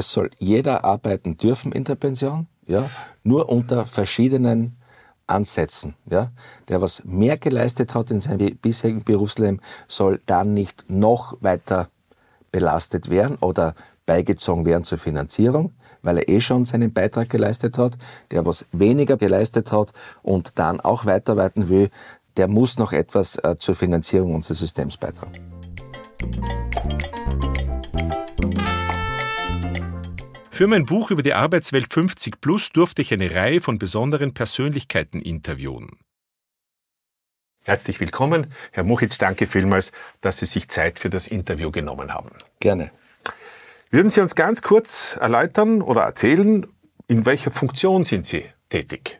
Es soll jeder arbeiten dürfen in der Pension, ja, nur unter verschiedenen Ansätzen. Ja. Der, was mehr geleistet hat in seinem bisherigen Berufsleben, soll dann nicht noch weiter belastet werden oder beigezogen werden zur Finanzierung, weil er eh schon seinen Beitrag geleistet hat. Der, was weniger geleistet hat und dann auch weiterarbeiten will, der muss noch etwas äh, zur Finanzierung unseres Systems beitragen. Für mein Buch über die Arbeitswelt 50 Plus durfte ich eine Reihe von besonderen Persönlichkeiten interviewen. Herzlich willkommen, Herr Muchitsch, danke vielmals, dass Sie sich Zeit für das Interview genommen haben. Gerne. Würden Sie uns ganz kurz erläutern oder erzählen, in welcher Funktion sind Sie tätig?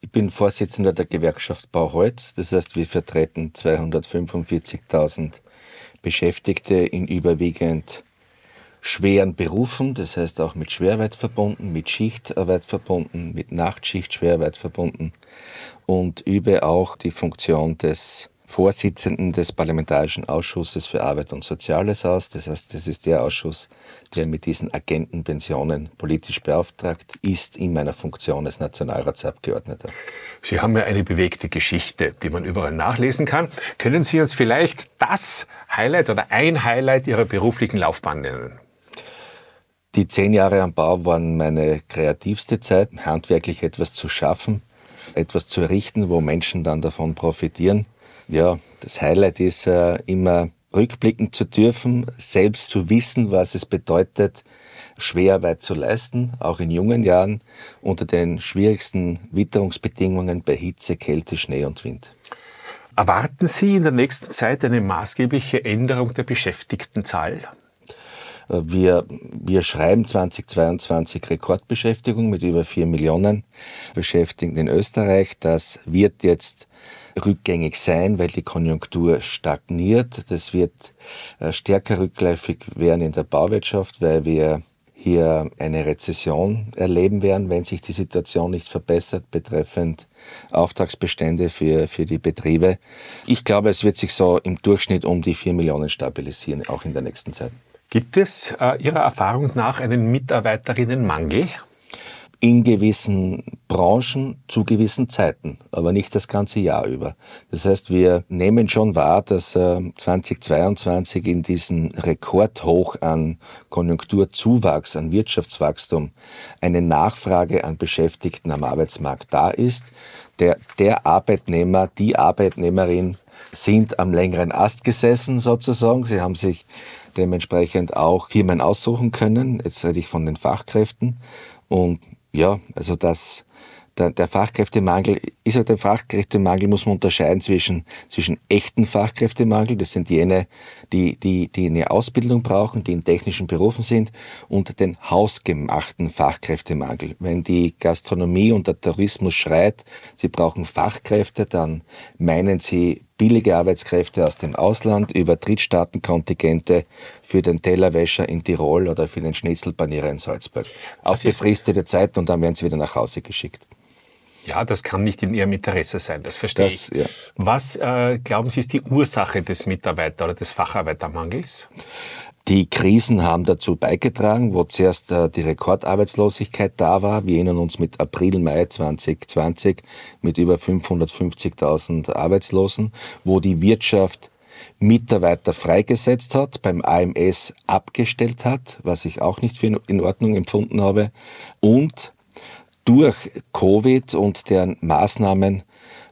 Ich bin Vorsitzender der Gewerkschaft Bauholz. Das heißt, wir vertreten 245.000 Beschäftigte in überwiegend schweren Berufen, das heißt auch mit Schwerarbeit verbunden, mit Schichtarbeit verbunden, mit Nachtschicht, Schwerarbeit verbunden und übe auch die Funktion des Vorsitzenden des Parlamentarischen Ausschusses für Arbeit und Soziales aus. Das heißt, das ist der Ausschuss, der mit diesen Agentenpensionen politisch beauftragt ist in meiner Funktion als Nationalratsabgeordneter. Sie haben ja eine bewegte Geschichte, die man überall nachlesen kann. Können Sie uns vielleicht das Highlight oder ein Highlight Ihrer beruflichen Laufbahn nennen? Die zehn Jahre am Bau waren meine kreativste Zeit, handwerklich etwas zu schaffen, etwas zu errichten, wo Menschen dann davon profitieren. Ja, das Highlight ist äh, immer rückblicken zu dürfen, selbst zu wissen, was es bedeutet, Schwerarbeit zu leisten, auch in jungen Jahren, unter den schwierigsten Witterungsbedingungen bei Hitze, Kälte, Schnee und Wind. Erwarten Sie in der nächsten Zeit eine maßgebliche Änderung der Beschäftigtenzahl? Wir, wir schreiben 2022 Rekordbeschäftigung mit über vier Millionen Beschäftigten in Österreich. Das wird jetzt rückgängig sein, weil die Konjunktur stagniert. Das wird äh, stärker rückläufig werden in der Bauwirtschaft, weil wir hier eine Rezession erleben werden, wenn sich die Situation nicht verbessert betreffend Auftragsbestände für, für die Betriebe. Ich glaube, es wird sich so im Durchschnitt um die vier Millionen stabilisieren, auch in der nächsten Zeit. Gibt es äh, Ihrer Erfahrung nach einen Mitarbeiterinnenmangel? in gewissen Branchen zu gewissen Zeiten, aber nicht das ganze Jahr über. Das heißt, wir nehmen schon wahr, dass 2022 äh, in diesem Rekordhoch an Konjunkturzuwachs, an Wirtschaftswachstum eine Nachfrage an Beschäftigten am Arbeitsmarkt da ist. Der, der Arbeitnehmer, die Arbeitnehmerin sind am längeren Ast gesessen sozusagen. Sie haben sich dementsprechend auch Firmen aussuchen können. Jetzt rede ich von den Fachkräften. Und ja, also das, der, der Fachkräftemangel ist halt ein Fachkräftemangel, muss man unterscheiden zwischen, zwischen echten Fachkräftemangel, das sind jene, die, die, die eine Ausbildung brauchen, die in technischen Berufen sind, und den hausgemachten Fachkräftemangel. Wenn die Gastronomie und der Tourismus schreit, sie brauchen Fachkräfte, dann meinen sie billige Arbeitskräfte aus dem Ausland über Drittstaatenkontingente für den Tellerwäscher in Tirol oder für den Schnitzelpanierer in Salzburg. Auf befristete Zeit und dann werden sie wieder nach Hause geschickt. Ja, das kann nicht in Ihrem Interesse sein, das verstehe das, ich. Ja. Was äh, glauben Sie ist die Ursache des Mitarbeiter- oder des Facharbeitermangels? Die Krisen haben dazu beigetragen, wo zuerst äh, die Rekordarbeitslosigkeit da war. Wir erinnern uns mit April, Mai 2020 mit über 550.000 Arbeitslosen, wo die Wirtschaft Mitarbeiter freigesetzt hat, beim AMS abgestellt hat, was ich auch nicht für in Ordnung empfunden habe, und durch Covid und deren Maßnahmen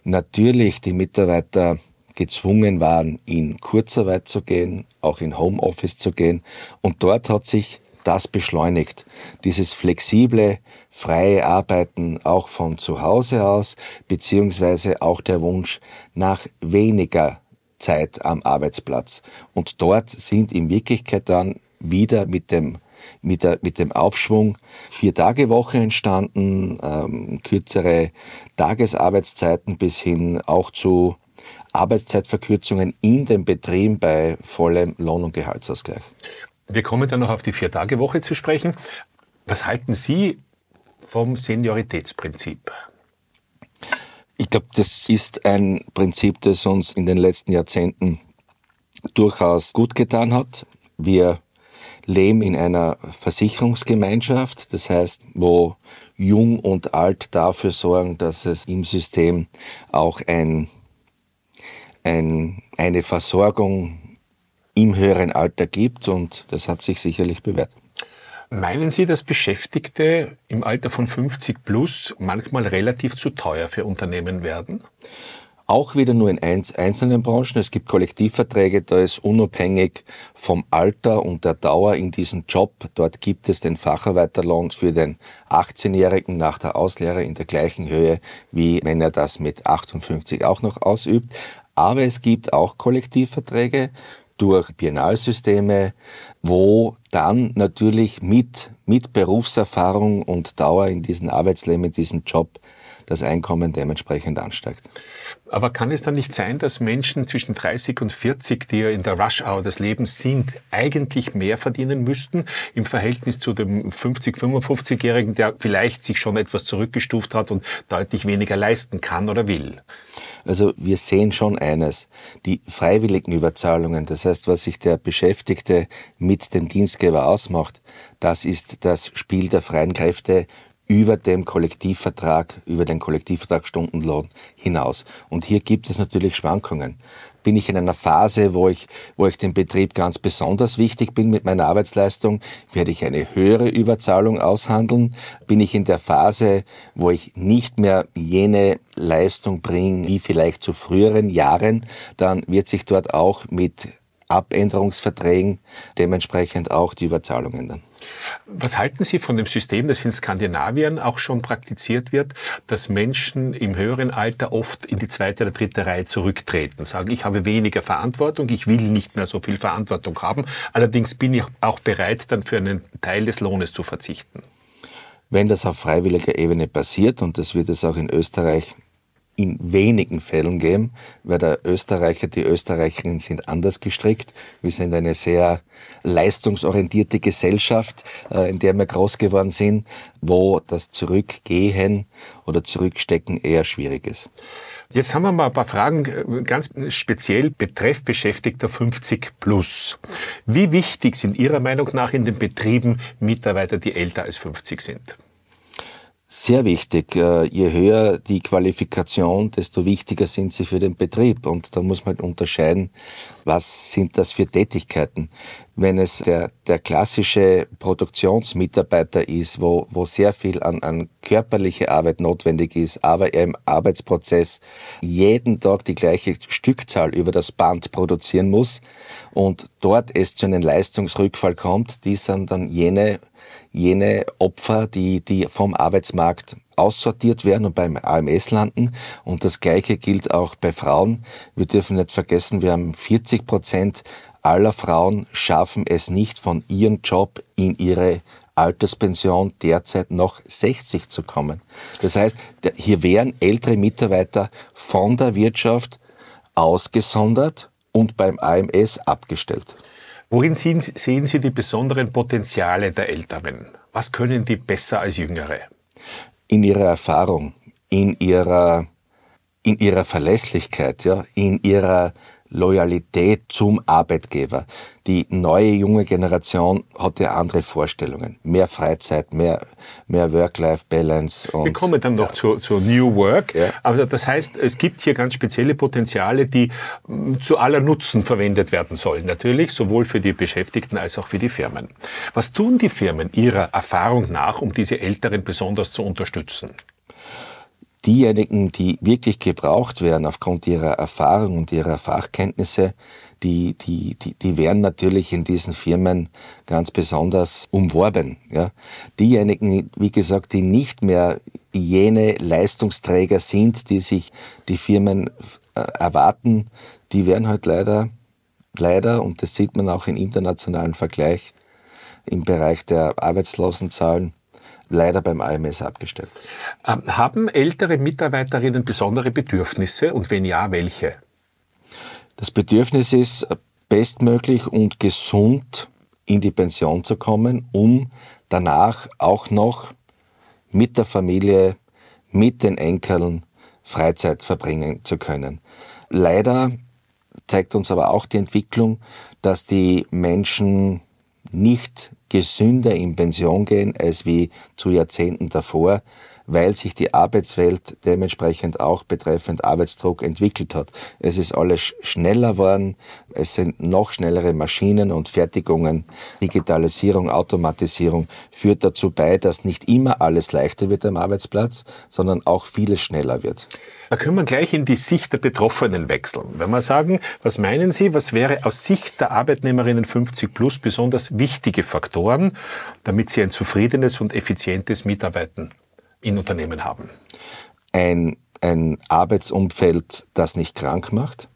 natürlich die Mitarbeiter gezwungen waren, in Kurzarbeit zu gehen, auch in Homeoffice zu gehen. Und dort hat sich das beschleunigt. Dieses flexible, freie Arbeiten auch von zu Hause aus, beziehungsweise auch der Wunsch nach weniger Zeit am Arbeitsplatz. Und dort sind in Wirklichkeit dann wieder mit dem mit, der, mit dem Aufschwung Vier-Tage-Woche entstanden, ähm, kürzere Tagesarbeitszeiten bis hin auch zu Arbeitszeitverkürzungen in den Betrieben bei vollem Lohn- und Gehaltsausgleich. Wir kommen dann noch auf die Vier-Tage-Woche zu sprechen. Was halten Sie vom Senioritätsprinzip? Ich glaube, das ist ein Prinzip, das uns in den letzten Jahrzehnten durchaus gut getan hat. Wir leben in einer Versicherungsgemeinschaft, das heißt, wo Jung und Alt dafür sorgen, dass es im System auch ein, ein, eine Versorgung im höheren Alter gibt und das hat sich sicherlich bewährt. Meinen Sie, dass Beschäftigte im Alter von 50 plus manchmal relativ zu teuer für Unternehmen werden? Auch wieder nur in einzelnen Branchen. Es gibt Kollektivverträge, da ist unabhängig vom Alter und der Dauer in diesem Job. Dort gibt es den Facharbeiterlohn für den 18-Jährigen nach der Auslehre in der gleichen Höhe, wie wenn er das mit 58 auch noch ausübt. Aber es gibt auch Kollektivverträge durch Biennalsysteme, wo dann natürlich mit, mit Berufserfahrung und Dauer in diesem Arbeitsleben, in diesem Job das Einkommen dementsprechend ansteigt. Aber kann es dann nicht sein, dass Menschen zwischen 30 und 40, die ja in der Rush-Hour des Lebens sind, eigentlich mehr verdienen müssten im Verhältnis zu dem 50-, 55-Jährigen, der vielleicht sich schon etwas zurückgestuft hat und deutlich weniger leisten kann oder will? Also wir sehen schon eines, die freiwilligen Überzahlungen, das heißt, was sich der Beschäftigte mit dem Dienstgeber ausmacht, das ist das Spiel der freien Kräfte über dem Kollektivvertrag, über den Kollektivvertrag Stundenlohn hinaus. Und hier gibt es natürlich Schwankungen. Bin ich in einer Phase, wo ich, wo ich dem Betrieb ganz besonders wichtig bin mit meiner Arbeitsleistung, werde ich eine höhere Überzahlung aushandeln. Bin ich in der Phase, wo ich nicht mehr jene Leistung bringe wie vielleicht zu früheren Jahren, dann wird sich dort auch mit Abänderungsverträgen dementsprechend auch die Überzahlung ändern. Was halten Sie von dem System, das in Skandinavien auch schon praktiziert wird, dass Menschen im höheren Alter oft in die zweite oder dritte Reihe zurücktreten, sagen, ich habe weniger Verantwortung, ich will nicht mehr so viel Verantwortung haben, allerdings bin ich auch bereit, dann für einen Teil des Lohnes zu verzichten? Wenn das auf freiwilliger Ebene passiert, und das wird es auch in Österreich in wenigen Fällen geben, weil der Österreicher, die Österreicherinnen sind anders gestrickt. Wir sind eine sehr leistungsorientierte Gesellschaft, äh, in der wir groß geworden sind, wo das Zurückgehen oder Zurückstecken eher schwierig ist. Jetzt haben wir mal ein paar Fragen äh, ganz speziell betreff Beschäftigter 50 plus. Wie wichtig sind Ihrer Meinung nach in den Betrieben Mitarbeiter, die älter als 50 sind? Sehr wichtig. Äh, je höher die Qualifikation, desto wichtiger sind sie für den Betrieb. Und da muss man halt unterscheiden, was sind das für Tätigkeiten. Wenn es der, der klassische Produktionsmitarbeiter ist, wo, wo sehr viel an, an körperliche Arbeit notwendig ist, aber er im Arbeitsprozess jeden Tag die gleiche Stückzahl über das Band produzieren muss und dort es zu einem Leistungsrückfall kommt, die sind dann jene jene Opfer, die, die vom Arbeitsmarkt aussortiert werden und beim AMS landen. Und das Gleiche gilt auch bei Frauen. Wir dürfen nicht vergessen, wir haben 40 Prozent aller Frauen schaffen es nicht von ihrem Job in ihre Alterspension derzeit noch 60 zu kommen. Das heißt, hier wären ältere Mitarbeiter von der Wirtschaft ausgesondert und beim AMS abgestellt. Worin sehen, sehen Sie die besonderen Potenziale der Älteren? Was können die besser als Jüngere? In ihrer Erfahrung, in ihrer, in ihrer Verlässlichkeit, ja, in ihrer Loyalität zum Arbeitgeber. Die neue junge Generation hat ja andere Vorstellungen. Mehr Freizeit, mehr, mehr Work-Life-Balance. Wir kommen dann noch ja. zu, zu New Work. Ja. Also das heißt, es gibt hier ganz spezielle Potenziale, die mm, zu aller Nutzen verwendet werden sollen. Natürlich, sowohl für die Beschäftigten als auch für die Firmen. Was tun die Firmen Ihrer Erfahrung nach, um diese Älteren besonders zu unterstützen? Diejenigen, die wirklich gebraucht werden aufgrund ihrer Erfahrung und ihrer Fachkenntnisse, die, die, die, die werden natürlich in diesen Firmen ganz besonders umworben. Ja. Diejenigen, wie gesagt, die nicht mehr jene Leistungsträger sind, die sich die Firmen äh, erwarten, die werden halt leider, leider, und das sieht man auch im internationalen Vergleich, im Bereich der Arbeitslosenzahlen, leider beim AMS abgestellt. Ähm, haben ältere Mitarbeiterinnen besondere Bedürfnisse und wenn ja, welche? Das Bedürfnis ist, bestmöglich und gesund in die Pension zu kommen, um danach auch noch mit der Familie, mit den Enkeln Freizeit verbringen zu können. Leider zeigt uns aber auch die Entwicklung, dass die Menschen nicht gesünder in Pension gehen als wie zu Jahrzehnten davor, weil sich die Arbeitswelt dementsprechend auch betreffend Arbeitsdruck entwickelt hat. Es ist alles schneller geworden, es sind noch schnellere Maschinen und Fertigungen. Digitalisierung, Automatisierung führt dazu bei, dass nicht immer alles leichter wird am Arbeitsplatz, sondern auch vieles schneller wird. Da können wir gleich in die Sicht der Betroffenen wechseln. Wenn wir sagen, was meinen Sie, was wäre aus Sicht der Arbeitnehmerinnen 50 plus besonders wichtige Faktoren, damit sie ein zufriedenes und effizientes Mitarbeiten in Unternehmen haben? Ein, ein Arbeitsumfeld, das nicht krank macht,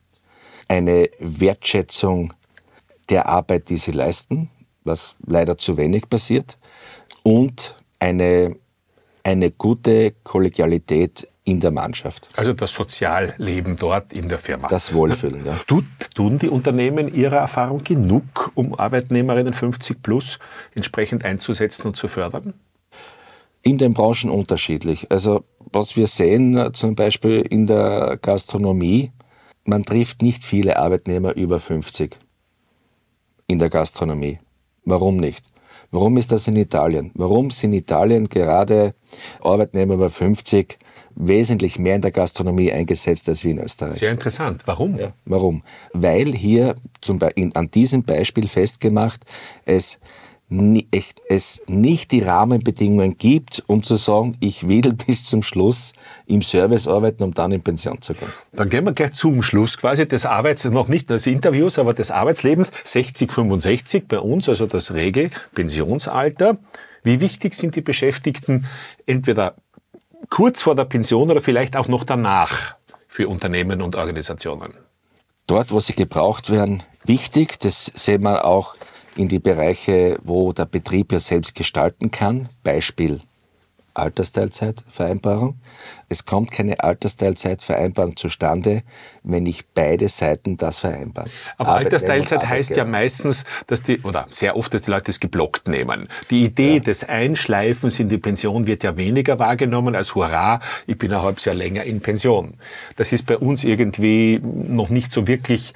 eine Wertschätzung der Arbeit, die sie leisten, was leider zu wenig passiert, und eine, eine gute Kollegialität in der Mannschaft. Also das Sozialleben dort in der Firma. Das Wohlfühlen, ja. Tut, tun die Unternehmen ihrer Erfahrung genug, um Arbeitnehmerinnen 50 plus entsprechend einzusetzen und zu fördern? In den Branchen unterschiedlich. Also was wir sehen, äh, zum Beispiel in der Gastronomie, man trifft nicht viele Arbeitnehmer über 50 in der Gastronomie. Warum nicht? Warum ist das in Italien? Warum sind in Italien gerade Arbeitnehmer über 50 wesentlich mehr in der Gastronomie eingesetzt als wie in Österreich? Sehr interessant. Warum? Ja, warum? Weil hier zum Beispiel an diesem Beispiel festgemacht, es es nicht die Rahmenbedingungen gibt, um zu sagen, ich will bis zum Schluss im Service arbeiten, um dann in Pension zu gehen. Dann gehen wir gleich zum Schluss quasi des Arbeits, noch nicht des Interviews, aber des Arbeitslebens 60, 65 bei uns, also das Regelpensionsalter. Wie wichtig sind die Beschäftigten entweder kurz vor der Pension oder vielleicht auch noch danach für Unternehmen und Organisationen? Dort, wo sie gebraucht werden, wichtig. Das sehen wir auch in die Bereiche, wo der Betrieb ja selbst gestalten kann. Beispiel Altersteilzeitvereinbarung. Es kommt keine Altersteilzeitvereinbarung zustande, wenn nicht beide Seiten das vereinbaren. Aber Altersteilzeit heißt ja meistens, dass die, oder sehr oft, dass die Leute es geblockt nehmen. Die Idee ja. des Einschleifens in die Pension wird ja weniger wahrgenommen als Hurra, ich bin ein halbes Jahr länger in Pension. Das ist bei uns irgendwie noch nicht so wirklich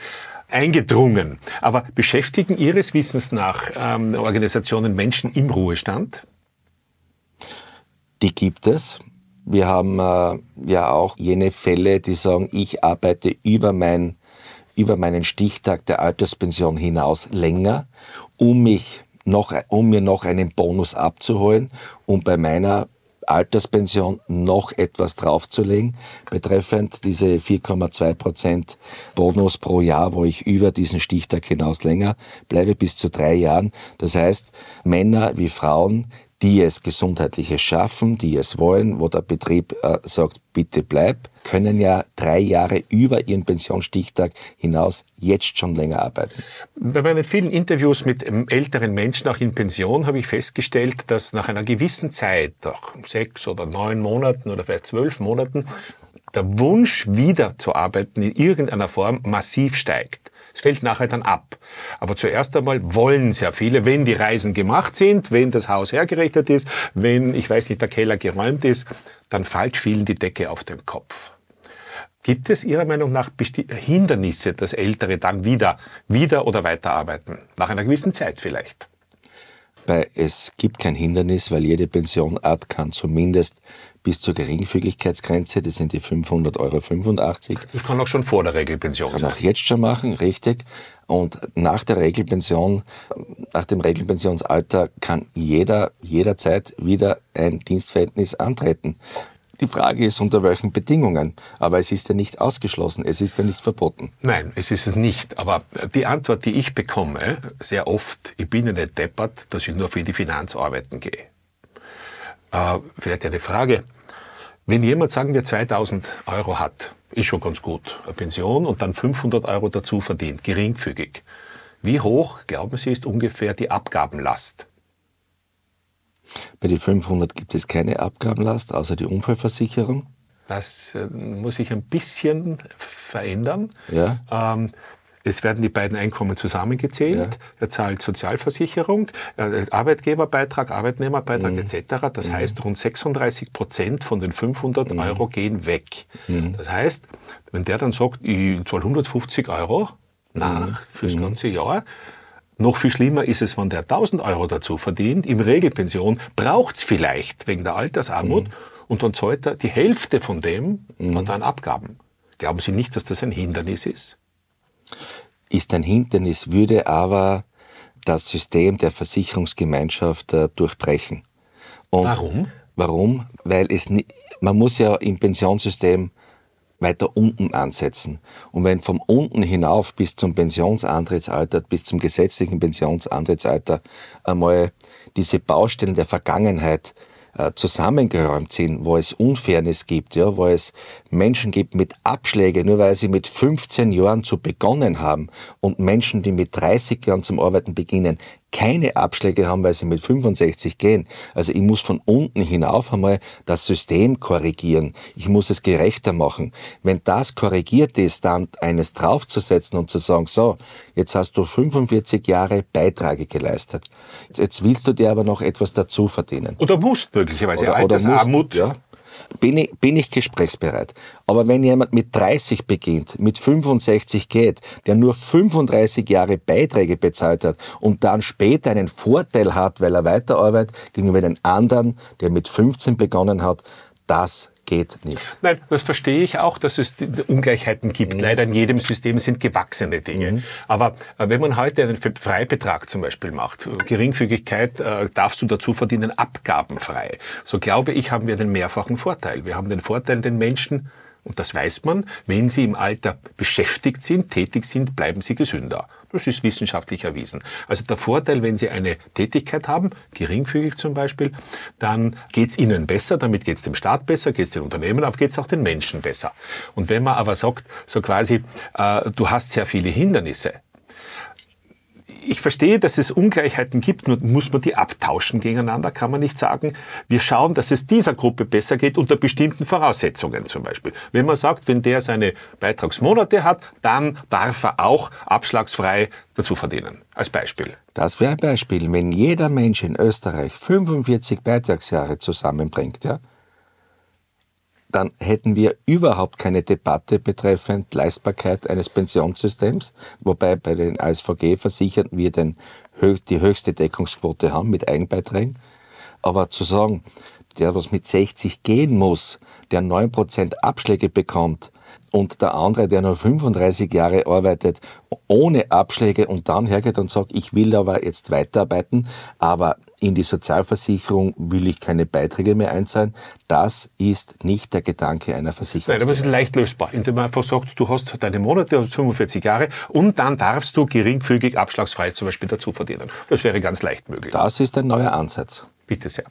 eingedrungen. Aber beschäftigen Ihres Wissens nach ähm, Organisationen Menschen im Ruhestand? Die gibt es. Wir haben äh, ja auch jene Fälle, die sagen, ich arbeite über, mein, über meinen Stichtag der Alterspension hinaus länger, um mich noch, um mir noch einen Bonus abzuholen, um bei meiner Alterspension noch etwas draufzulegen, betreffend diese 4,2 Prozent Bonus pro Jahr, wo ich über diesen Stichtag hinaus länger bleibe, bis zu drei Jahren. Das heißt, Männer wie Frauen, die es gesundheitliches schaffen, die es wollen, wo der Betrieb äh, sagt, bitte bleib, können ja drei Jahre über ihren Pensionsstichtag hinaus jetzt schon länger arbeiten. Bei meinen vielen Interviews mit ähm, älteren Menschen, auch in Pension, habe ich festgestellt, dass nach einer gewissen Zeit, nach sechs oder neun Monaten oder vielleicht zwölf Monaten, der Wunsch, wieder zu arbeiten in irgendeiner Form massiv steigt. Es fällt nachher dann ab. Aber zuerst einmal wollen sehr viele, wenn die Reisen gemacht sind, wenn das Haus hergerichtet ist, wenn, ich weiß nicht, der Keller geräumt ist, dann fällt vielen die Decke auf den Kopf. Gibt es Ihrer Meinung nach Hindernisse, dass Ältere dann wieder, wieder oder weiterarbeiten? Nach einer gewissen Zeit vielleicht? Weil es gibt kein Hindernis, weil jede Pensionart kann zumindest bis zur Geringfügigkeitsgrenze, das sind die 500,85 Euro. Das kann auch schon vor der Regelpension kann sein. Kann auch jetzt schon machen, richtig. Und nach der Regelpension, nach dem Regelpensionsalter kann jeder jederzeit wieder ein Dienstverhältnis antreten. Die Frage ist, unter welchen Bedingungen. Aber es ist ja nicht ausgeschlossen, es ist ja nicht verboten. Nein, es ist es nicht. Aber die Antwort, die ich bekomme, sehr oft, ich bin ja nicht deppert, dass ich nur für die Finanz arbeiten gehe. Äh, vielleicht eine Frage. Wenn jemand, sagen wir, 2000 Euro hat, ist schon ganz gut, eine Pension und dann 500 Euro dazu verdient, geringfügig. Wie hoch, glauben Sie, ist ungefähr die Abgabenlast? Bei den 500 gibt es keine Abgabenlast, außer die Unfallversicherung. Das äh, muss sich ein bisschen verändern. Ja. Ähm, es werden die beiden Einkommen zusammengezählt. Ja. Er zahlt Sozialversicherung, äh, Arbeitgeberbeitrag, Arbeitnehmerbeitrag mhm. etc. Das mhm. heißt, rund 36 Prozent von den 500 mhm. Euro gehen weg. Mhm. Das heißt, wenn der dann sagt, ich zahle 150 Euro nach mhm. fürs mhm. ganze Jahr, Noch viel schlimmer ist es, wenn der 1000 Euro dazu verdient, im Regelpension, braucht's vielleicht wegen der Altersarmut und dann zahlt er die Hälfte von dem mhm. und dann Abgaben. Glauben Sie nicht, dass das ein Hindernis ist? Ist ein Hindernis, würde aber das System der Versicherungsgemeinschaft äh, durchbrechen. Und Warum? Warum? Weil es man muss ja im Pensionssystem weiter unten ansetzen. Und wenn vom unten hinauf bis zum Pensionsantrittsalter, bis zum gesetzlichen Pensionsantrittsalter einmal diese Baustellen der Vergangenheit äh, zusammengeräumt sind, wo es Unfairness gibt, ja, wo es Menschen gibt mit Abschläge, nur weil sie mit 15 Jahren zu begonnen haben und Menschen, die mit 30 Jahren zum Arbeiten beginnen, keine Abschläge haben, weil sie mit 65 gehen. Also ich muss von unten hinauf einmal das System korrigieren. Ich muss es gerechter machen. Wenn das korrigiert ist, dann eines draufzusetzen und zu sagen, so, jetzt hast du 45 Jahre Beiträge geleistet. Jetzt willst du dir aber noch etwas dazu verdienen. Oder musst möglicherweise oder, Altersarmut. Oder musst, ja bin ich, bin ich gesprächsbereit. Aber wenn jemand mit 30 beginnt, mit 65 geht, der nur 35 Jahre Beiträge bezahlt hat und dann später einen Vorteil hat, weil er weiterarbeitet, gegenüber den anderen, der mit 15 begonnen hat, das geht nicht. Nein, das verstehe ich auch, dass es Ungleichheiten gibt. Mhm. Leider in jedem System sind gewachsene Dinge. Mhm. Aber äh, wenn man heute einen Freibetrag zum Beispiel macht, Geringfügigkeit äh, darfst du dazu verdienen, abgabenfrei. So glaube ich, haben wir den mehrfachen Vorteil. Wir haben den Vorteil, den Menschen und das weiß man, wenn sie im Alter beschäftigt sind, tätig sind, bleiben sie gesünder. Das ist wissenschaftlich erwiesen. Also der Vorteil, wenn Sie eine Tätigkeit haben, geringfügig zum Beispiel, dann geht's Ihnen besser, damit geht's dem Staat besser, geht's den Unternehmen, aber geht's auch den Menschen besser. Und wenn man aber sagt, so quasi, äh, du hast sehr viele Hindernisse, ich verstehe, dass es Ungleichheiten gibt, nur muss man die abtauschen gegeneinander, kann man nicht sagen, wir schauen, dass es dieser Gruppe besser geht unter bestimmten Voraussetzungen zum Beispiel. Wenn man sagt, wenn der seine Beitragsmonate hat, dann darf er auch abschlagsfrei dazu verdienen, als Beispiel. Das wäre ein Beispiel. Wenn jeder Mensch in Österreich 45 Beitragsjahre zusammenbringt, ja, dann hätten wir überhaupt keine Debatte betreffend Leistbarkeit eines Pensionssystems, wobei bei den ASVG-Versicherten wir den, die höchste Deckungsquote haben mit Eigenbeiträgen. Aber zu sagen, der, was mit 60 gehen muss, der 9% Abschläge bekommt und der andere, der nur 35 Jahre arbeitet, ohne Abschläge und dann hergeht und sagt, ich will aber jetzt weiterarbeiten, aber in die Sozialversicherung will ich keine Beiträge mehr einzahlen. Das ist nicht der Gedanke einer Versicherung. Nein, aber es ist leicht lösbar, indem man einfach sagt, du hast deine Monate, hast 45 Jahre und dann darfst du geringfügig abschlagsfrei zum Beispiel dazu verdienen. Das wäre ganz leicht möglich. Das ist ein neuer Ansatz. Bitte sehr.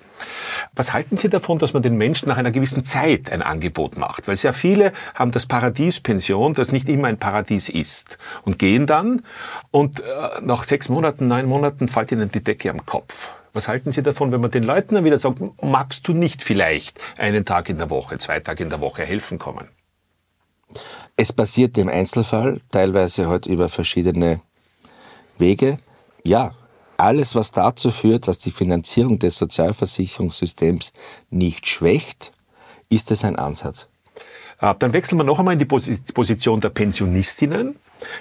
Was halten Sie davon, dass man den Menschen nach einer gewissen Zeit ein Angebot macht? Weil sehr viele haben das Paradies Pension, das nicht immer ein Paradies ist, und gehen dann und äh, nach sechs Monaten, neun Monaten fällt ihnen die Decke am Kopf. Was halten Sie davon, wenn man den Leuten dann wieder sagt, magst du nicht vielleicht einen Tag in der Woche, zwei Tage in der Woche helfen kommen? Es passiert im Einzelfall, teilweise halt über verschiedene Wege. Ja, alles, was dazu führt, dass die Finanzierung des Sozialversicherungssystems nicht schwächt, ist es ein Ansatz. Äh, dann wechseln wir noch einmal in die Position der Pensionistinnen.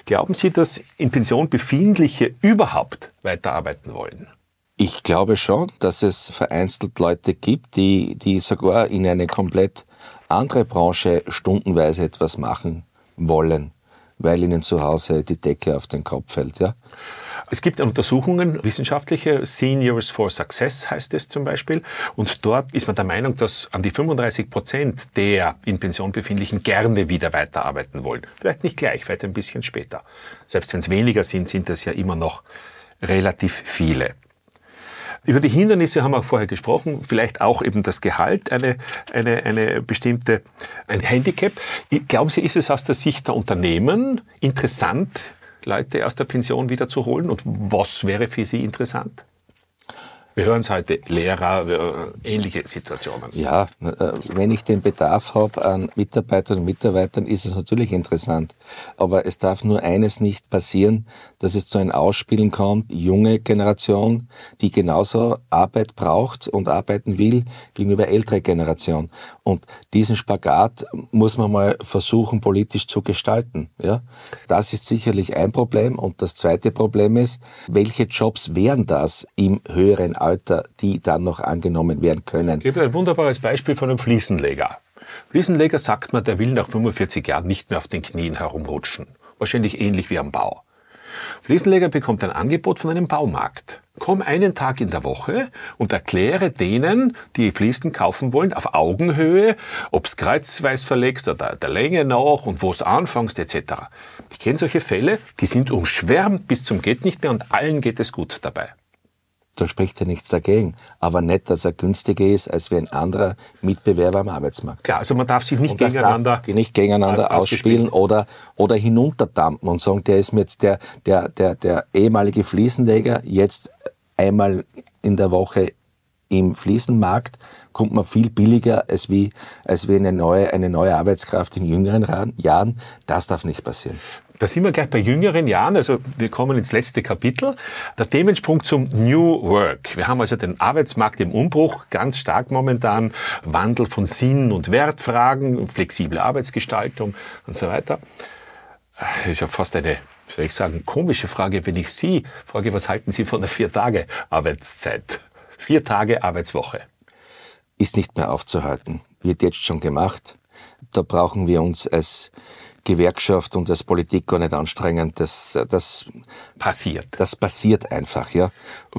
Glauben Sie, dass in Pension befindliche überhaupt weiterarbeiten wollen? Ich glaube schon, dass es vereinzelt Leute gibt, die, die sogar in eine komplett andere Branche stundenweise etwas machen wollen, weil ihnen zu Hause die Decke auf den Kopf fällt. Ja? Es gibt Untersuchungen, wissenschaftliche, Seniors for Success heißt es zum Beispiel. Und dort ist man der Meinung, dass an die 35 Prozent der in Pension befindlichen gerne wieder weiterarbeiten wollen. Vielleicht nicht gleich, vielleicht ein bisschen später. Selbst wenn es weniger sind, sind das ja immer noch relativ viele. Über die Hindernisse haben wir auch vorher gesprochen, vielleicht auch eben das Gehalt, eine, eine, eine bestimmte, ein Handicap. Glauben Sie, ist es aus der Sicht der Unternehmen interessant, Leute aus der Pension wiederzuholen? Und was wäre für Sie interessant? Wir hören es heute, Lehrer, ähnliche Situationen. Ja, äh, wenn ich den Bedarf habe an Mitarbeiterinnen und Mitarbeitern, ist es natürlich interessant. Aber es darf nur eines nicht passieren, dass es zu einem Ausspielen kommt, junge Generation, die genauso Arbeit braucht und arbeiten will, gegenüber ältere Generation. Und diesen Spagat muss man mal versuchen, politisch zu gestalten. Ja? Das ist sicherlich ein Problem. Und das zweite Problem ist, welche Jobs wären das im höheren Alter, die dann noch angenommen werden können. Ich habe ein wunderbares Beispiel von einem Fliesenleger. Fliesenleger sagt man, der will nach 45 Jahren nicht mehr auf den Knien herumrutschen. Wahrscheinlich ähnlich wie am Bau. Fliesenleger bekommt ein Angebot von einem Baumarkt. Komm einen Tag in der Woche und erkläre denen, die Fliesen kaufen wollen, auf Augenhöhe, ob's kreuzweis verlegst oder der Länge nach und wo es anfängst etc. Ich kenne solche Fälle, die sind umschwärmt bis zum geht nicht mehr und allen geht es gut dabei. Da spricht ja nichts dagegen. Aber nicht, dass er günstiger ist als wie ein anderer Mitbewerber am Arbeitsmarkt. Klar, also man darf sich nicht gegeneinander, nicht gegeneinander ausspielen oder, oder hinunterdampen und sagen, der ist mir jetzt der, der, der, der ehemalige Fliesenleger jetzt einmal in der Woche im Fliesenmarkt kommt man viel billiger als wie, als wie eine neue, eine neue Arbeitskraft in jüngeren Jahren. Das darf nicht passieren. Da sind wir gleich bei jüngeren Jahren, also wir kommen ins letzte Kapitel. Der Themensprung zum New Work. Wir haben also den Arbeitsmarkt im Umbruch, ganz stark momentan, Wandel von Sinn- und Wertfragen, flexible Arbeitsgestaltung und so weiter. Das ist ja fast eine, soll ich sagen, komische Frage, wenn ich Sie frage, was halten Sie von der Vier-Tage-Arbeitszeit? Vier Tage Arbeitswoche. Ist nicht mehr aufzuhalten. Wird jetzt schon gemacht. Da brauchen wir uns als Gewerkschaft und als Politik gar nicht anstrengend. Das, das passiert. Das passiert einfach, ja.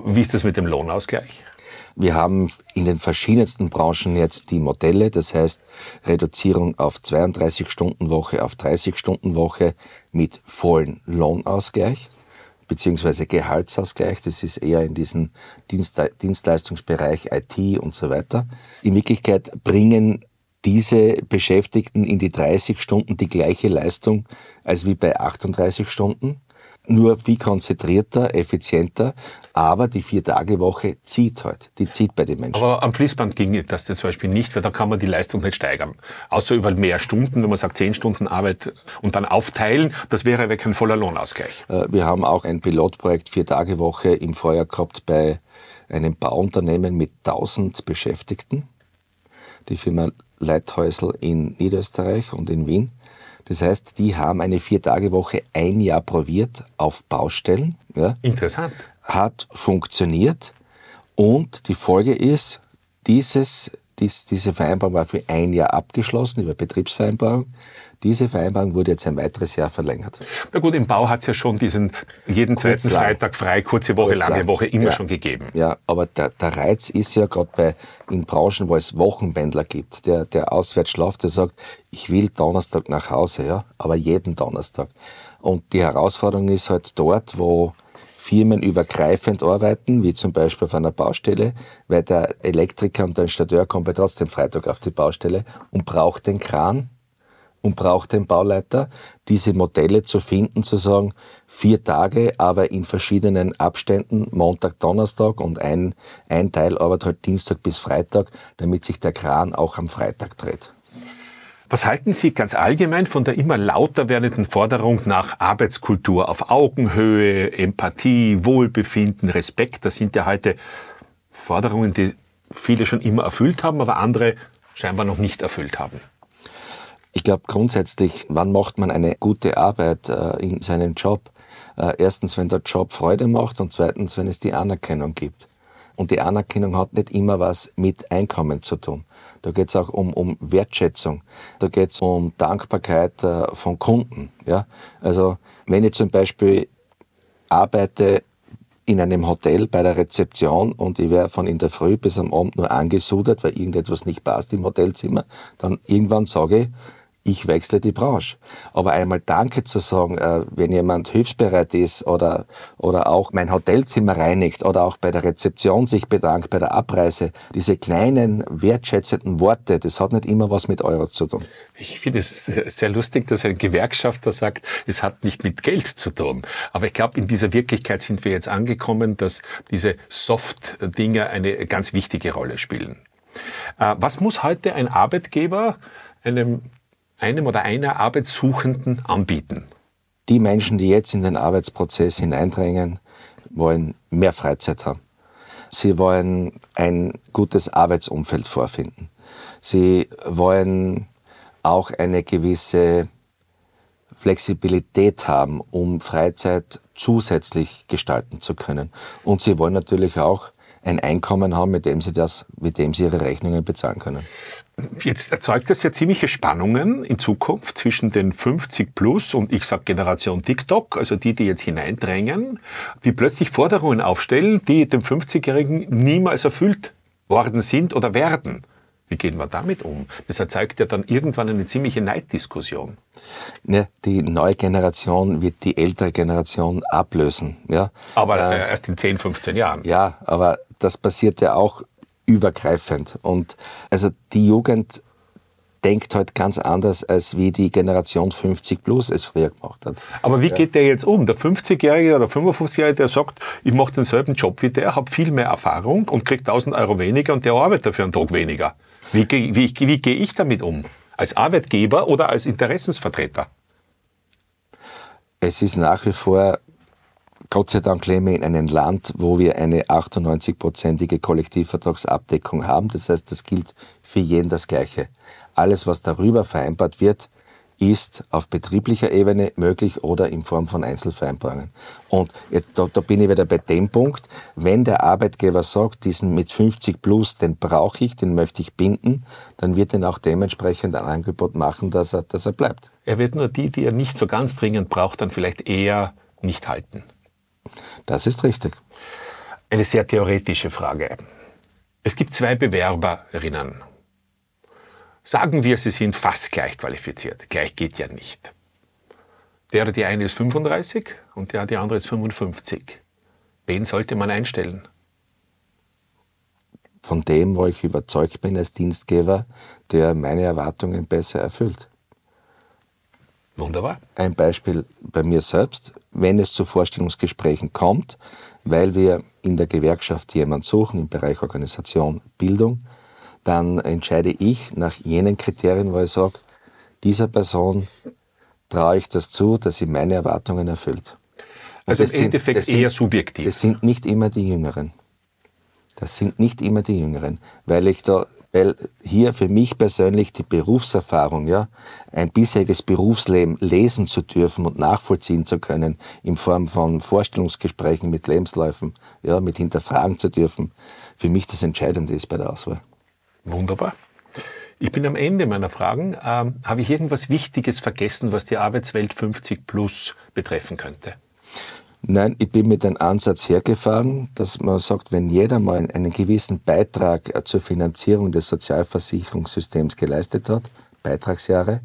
Wie ist das mit dem Lohnausgleich? Wir haben in den verschiedensten Branchen jetzt die Modelle, das heißt Reduzierung auf 32 Stunden Woche, auf 30 Stunden Woche mit vollen Lohnausgleich beziehungsweise Gehaltsausgleich. Das ist eher in diesem Dienstleistungsbereich IT und so weiter. In Wirklichkeit bringen diese Beschäftigten in die 30 Stunden die gleiche Leistung als wie bei 38 Stunden. Nur viel konzentrierter, effizienter, aber die Vier-Tage-Woche zieht halt. Die zieht bei den Menschen. Aber am Fließband ging das zum Beispiel nicht, weil da kann man die Leistung nicht steigern. Außer über mehr Stunden, wenn man sagt zehn Stunden Arbeit und dann aufteilen, das wäre aber kein voller Lohnausgleich. Äh, wir haben auch ein Pilotprojekt Vier-Tage-Woche im Vorjahr gehabt bei einem Bauunternehmen mit 1000 Beschäftigten. Die Firma Leithäusl in Niederösterreich und in Wien. Das heißt, die haben eine Vier-Tage-Woche ein Jahr probiert auf Baustellen. Ja. Interessant. Hat funktioniert. Und die Folge ist, dieses, dies, diese Vereinbarung war für ein Jahr abgeschlossen, über Betriebsvereinbarung. Diese Vereinbarung wurde jetzt ein weiteres Jahr verlängert. Na gut, im Bau hat es ja schon diesen jeden zweiten Freitag frei, kurze Woche, Kurzlang. lange Woche immer ja. schon gegeben. Ja, aber der, der Reiz ist ja gerade bei in Branchen, wo es Wochenpendler gibt, der, der auswärts schlaft, der sagt, ich will Donnerstag nach Hause, ja, aber jeden Donnerstag. Und die Herausforderung ist halt dort, wo Firmen übergreifend arbeiten, wie zum Beispiel auf einer Baustelle, weil der Elektriker und der Installateur kommt ja trotzdem Freitag auf die Baustelle und braucht den Kran, und braucht den Bauleiter, diese Modelle zu finden, zu sagen, vier Tage, aber in verschiedenen Abständen, Montag, Donnerstag und ein, ein Teil arbeitet halt Dienstag bis Freitag, damit sich der Kran auch am Freitag dreht. Was halten Sie ganz allgemein von der immer lauter werdenden Forderung nach Arbeitskultur auf Augenhöhe, Empathie, Wohlbefinden, Respekt? Das sind ja heute Forderungen, die viele schon immer erfüllt haben, aber andere scheinbar noch nicht erfüllt haben. Ich glaube grundsätzlich, wann macht man eine gute Arbeit äh, in seinem Job? Äh, erstens, wenn der Job Freude macht und zweitens, wenn es die Anerkennung gibt. Und die Anerkennung hat nicht immer was mit Einkommen zu tun. Da geht es auch um, um Wertschätzung. Da geht es um Dankbarkeit äh, von Kunden. Ja? Also wenn ich zum Beispiel arbeite in einem Hotel bei der Rezeption und ich werde von in der Früh bis am Abend nur angesudert, weil irgendetwas nicht passt im Hotelzimmer, dann irgendwann sage ich, ich wechsle die Branche. Aber einmal Danke zu sagen, äh, wenn jemand hilfsbereit ist oder, oder auch mein Hotelzimmer reinigt oder auch bei der Rezeption sich bedankt, bei der Abreise, diese kleinen wertschätzenden Worte, das hat nicht immer was mit Euro zu tun. Ich finde es sehr lustig, dass ein Gewerkschafter sagt, es hat nicht mit Geld zu tun. Aber ich glaube, in dieser Wirklichkeit sind wir jetzt angekommen, dass diese Soft-Dinge eine ganz wichtige Rolle spielen. Äh, was muss heute ein Arbeitgeber einem einem oder einer Arbeitssuchenden anbieten? Die Menschen, die jetzt in den Arbeitsprozess hineindrängen, wollen mehr Freizeit haben. Sie wollen ein gutes Arbeitsumfeld vorfinden. Sie wollen auch eine gewisse Flexibilität haben, um Freizeit zusätzlich gestalten zu können. Und sie wollen natürlich auch ein Einkommen haben, mit dem sie das, mit dem sie ihre Rechnungen bezahlen können. Jetzt erzeugt das ja ziemliche Spannungen in Zukunft zwischen den 50 plus und ich sag Generation TikTok, also die, die jetzt hineindrängen, die plötzlich Forderungen aufstellen, die dem 50-Jährigen niemals erfüllt worden sind oder werden. Wie gehen wir damit um? Das erzeugt ja dann irgendwann eine ziemliche Neiddiskussion. Ne, die neue Generation wird die ältere Generation ablösen. Ja? Aber äh, erst in 10, 15 Jahren. Ja, aber das passiert ja auch übergreifend. Und also die Jugend denkt heute ganz anders, als wie die Generation 50 plus es früher gemacht hat. Aber wie geht der jetzt um? Der 50-Jährige oder 55-Jährige, der sagt, ich mache denselben Job wie der, habe viel mehr Erfahrung und kriege 1000 Euro weniger und der arbeitet dafür einen Tag weniger. Wie, wie, wie, wie gehe ich damit um? Als Arbeitgeber oder als Interessensvertreter? Es ist nach wie vor Gott sei Dank leben wir in einem Land, wo wir eine 98-prozentige Kollektivvertragsabdeckung haben. Das heißt, das gilt für jeden das Gleiche. Alles, was darüber vereinbart wird, ist auf betrieblicher Ebene möglich oder in Form von Einzelvereinbarungen. Und jetzt, da, da, bin ich wieder bei dem Punkt, wenn der Arbeitgeber sagt, diesen mit 50 plus, den brauche ich, den möchte ich binden, dann wird er auch dementsprechend ein Angebot machen, dass er, dass er bleibt. Er wird nur die, die er nicht so ganz dringend braucht, dann vielleicht eher nicht halten. Das ist richtig. Eine sehr theoretische Frage. Es gibt zwei Bewerberinnen. Sagen wir, sie sind fast gleich qualifiziert. Gleich geht ja nicht. Der die eine ist 35 und der die andere ist 55. Wen sollte man einstellen? Von dem, wo ich überzeugt bin als Dienstgeber, der meine Erwartungen besser erfüllt. Wunderbar. Ein Beispiel bei mir selbst, wenn es zu Vorstellungsgesprächen kommt, weil wir in der Gewerkschaft jemanden suchen im Bereich Organisation, Bildung, dann entscheide ich nach jenen Kriterien, wo ich sage, dieser Person traue ich das zu, dass sie meine Erwartungen erfüllt. Und also im Endeffekt sind, eher subjektiv. Das sind nicht immer die Jüngeren. Das sind nicht immer die Jüngeren, weil ich da weil hier für mich persönlich die Berufserfahrung, ja, ein bisheriges Berufsleben lesen zu dürfen und nachvollziehen zu können in Form von Vorstellungsgesprächen mit Lebensläufen, ja, mit hinterfragen zu dürfen, für mich das Entscheidende ist bei der Auswahl. Wunderbar. Ich bin am Ende meiner Fragen. Ähm, habe ich irgendwas Wichtiges vergessen, was die Arbeitswelt 50 plus betreffen könnte? Nein, ich bin mit dem Ansatz hergefahren, dass man sagt, wenn jeder mal einen gewissen Beitrag äh, zur Finanzierung des Sozialversicherungssystems geleistet hat, Beitragsjahre,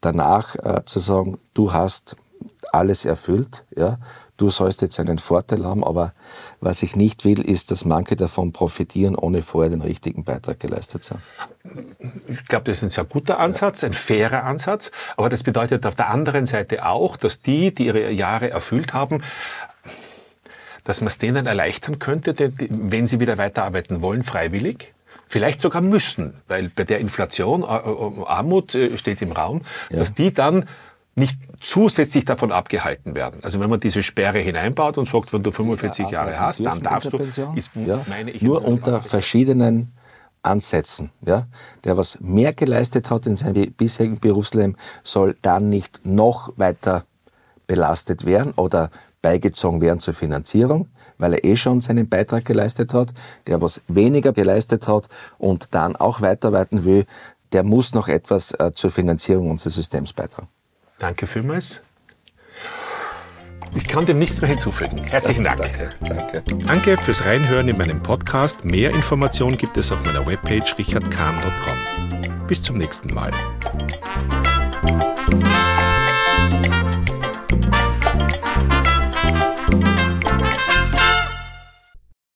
danach äh, zu sagen, du hast alles erfüllt, ja, du sollst jetzt einen Vorteil haben, aber was ich nicht will, ist, dass manche davon profitieren, ohne vorher den richtigen Beitrag geleistet zu haben. Ich glaube, das ist ein sehr guter Ansatz, ein fairer Ansatz, aber das bedeutet auf der anderen Seite auch, dass die, die ihre Jahre erfüllt haben, dass man es denen erleichtern könnte, wenn sie wieder weiterarbeiten wollen, freiwillig, vielleicht sogar müssen, weil bei der Inflation, Armut äh, steht im Raum, ja. dass die dann nicht zusätzlich davon abgehalten werden. Also wenn man diese Sperre hineinbaut und sagt, wenn du 45 ja, Jahre hast, dann darfst du, ist, ja, meine ich, nur unter verschiedenen Ansätzen. Ja? Der, was mehr geleistet hat in seinem bisherigen Berufsleben, soll dann nicht noch weiter belastet werden oder beigezogen werden zur Finanzierung, weil er eh schon seinen Beitrag geleistet hat. Der, was weniger geleistet hat und dann auch weiterarbeiten will, der muss noch etwas äh, zur Finanzierung unseres Systems beitragen. Danke vielmals. Ich kann dem nichts mehr hinzufügen. Herzlichen Dank. Danke, danke. Danke fürs Reinhören in meinem Podcast. Mehr Informationen gibt es auf meiner Webpage richardkahn.com. Bis zum nächsten Mal.